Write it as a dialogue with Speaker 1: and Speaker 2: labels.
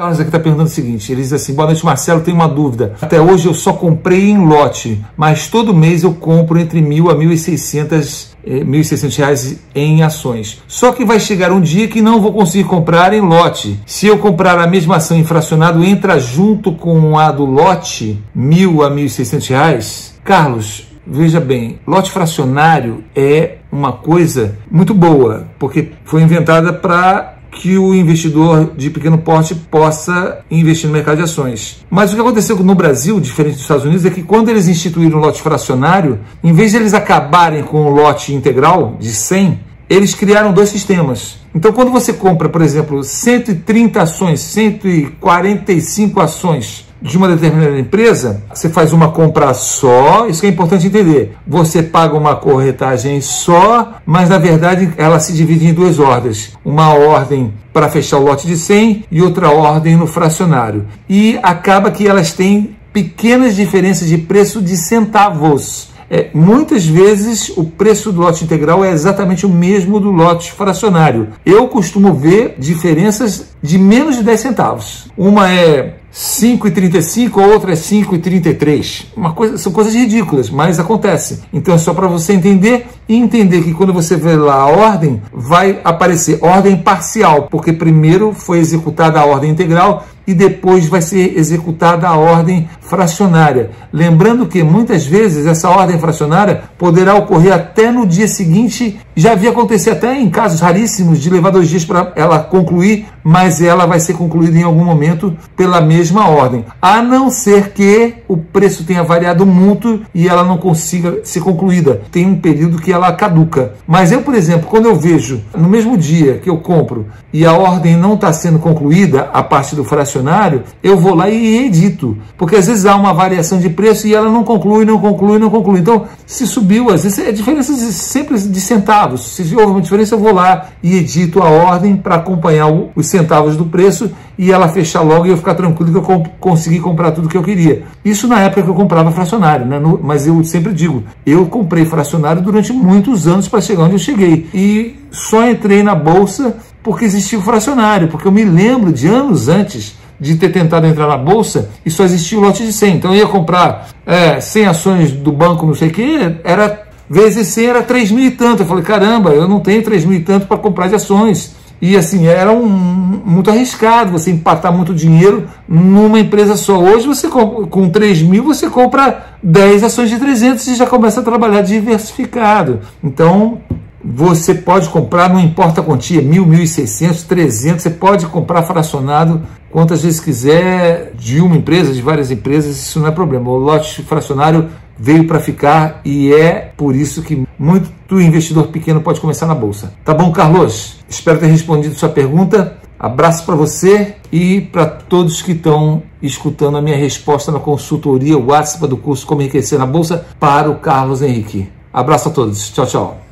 Speaker 1: Carlos aqui está perguntando o seguinte: ele diz assim, boa noite, Marcelo, tenho uma dúvida. Até hoje eu só comprei em lote, mas todo mês eu compro entre mil a mil e seiscentas R$ 1.600 em ações. Só que vai chegar um dia que não vou conseguir comprar em lote. Se eu comprar a mesma ação infracionado, entra junto com a do lote 1.000 a R$ 1.600? Carlos, Veja bem, lote fracionário é uma coisa muito boa, porque foi inventada para que o investidor de pequeno porte possa investir no mercado de ações. Mas o que aconteceu no Brasil, diferente dos Estados Unidos, é que quando eles instituíram o lote fracionário, em vez de eles acabarem com o lote integral de 100, eles criaram dois sistemas. Então, quando você compra, por exemplo, 130 ações, 145 ações de uma determinada empresa, você faz uma compra só, isso que é importante entender. Você paga uma corretagem só, mas na verdade ela se divide em duas ordens. Uma ordem para fechar o lote de 100 e outra ordem no fracionário. E acaba que elas têm pequenas diferenças de preço de centavos. É, muitas vezes o preço do lote integral é exatamente o mesmo do lote fracionário. Eu costumo ver diferenças de menos de 10 centavos. Uma é 5,35, a outra é 5,33. Uma coisa, são coisas ridículas, mas acontece. Então é só para você entender e entender que quando você vê lá a ordem, vai aparecer ordem parcial, porque primeiro foi executada a ordem integral e depois vai ser executada a ordem fracionária. Lembrando que muitas vezes essa ordem fracionária poderá ocorrer até no dia seguinte, já havia acontecido até em casos raríssimos de levar dois dias para ela concluir, mas ela vai ser concluída em algum momento pela mesma ordem, a não ser que o preço tenha variado muito e ela não consiga ser concluída. Tem um período que ela caduca. Mas eu, por exemplo, quando eu vejo no mesmo dia que eu compro e a ordem não está sendo concluída a parte do fracionário, eu vou lá e edito, porque às vezes há uma variação de preço e ela não conclui, não conclui, não conclui. Então, se subiu, às vezes é diferença de, sempre de centavos. Se houve uma diferença, eu vou lá e edito a ordem para acompanhar os centavos do preço e ela fechar logo e eu ficar tranquilo que eu comp consegui comprar tudo que eu queria. Isso na época que eu comprava fracionário, né? No, mas eu sempre digo, eu comprei fracionário durante muitos anos para chegar onde eu cheguei. E só entrei na bolsa porque existia o fracionário, porque eu me lembro de anos antes de ter tentado entrar na bolsa e só existia o lote de 100. Então eu ia comprar é, 100 ações do banco, não sei o que, era vezes 100 era 3 mil e tanto. Eu falei, caramba, eu não tenho 3 mil e tanto para comprar de ações. E assim, era um, muito arriscado você empatar muito dinheiro numa empresa só. Hoje, você com 3 mil, você compra 10 ações de 300 e já começa a trabalhar diversificado. Então, você pode comprar, não importa a quantia, mil, mil e seiscentos, trezentos, você pode comprar fracionado quantas vezes quiser de uma empresa, de várias empresas, isso não é problema. O lote fracionário veio para ficar e é por isso que muito investidor pequeno pode começar na bolsa. Tá bom, Carlos? Espero ter respondido sua pergunta. Abraço para você e para todos que estão escutando a minha resposta na consultoria WhatsApp do curso Como Enriquecer na Bolsa para o Carlos Henrique. Abraço a todos. Tchau, tchau.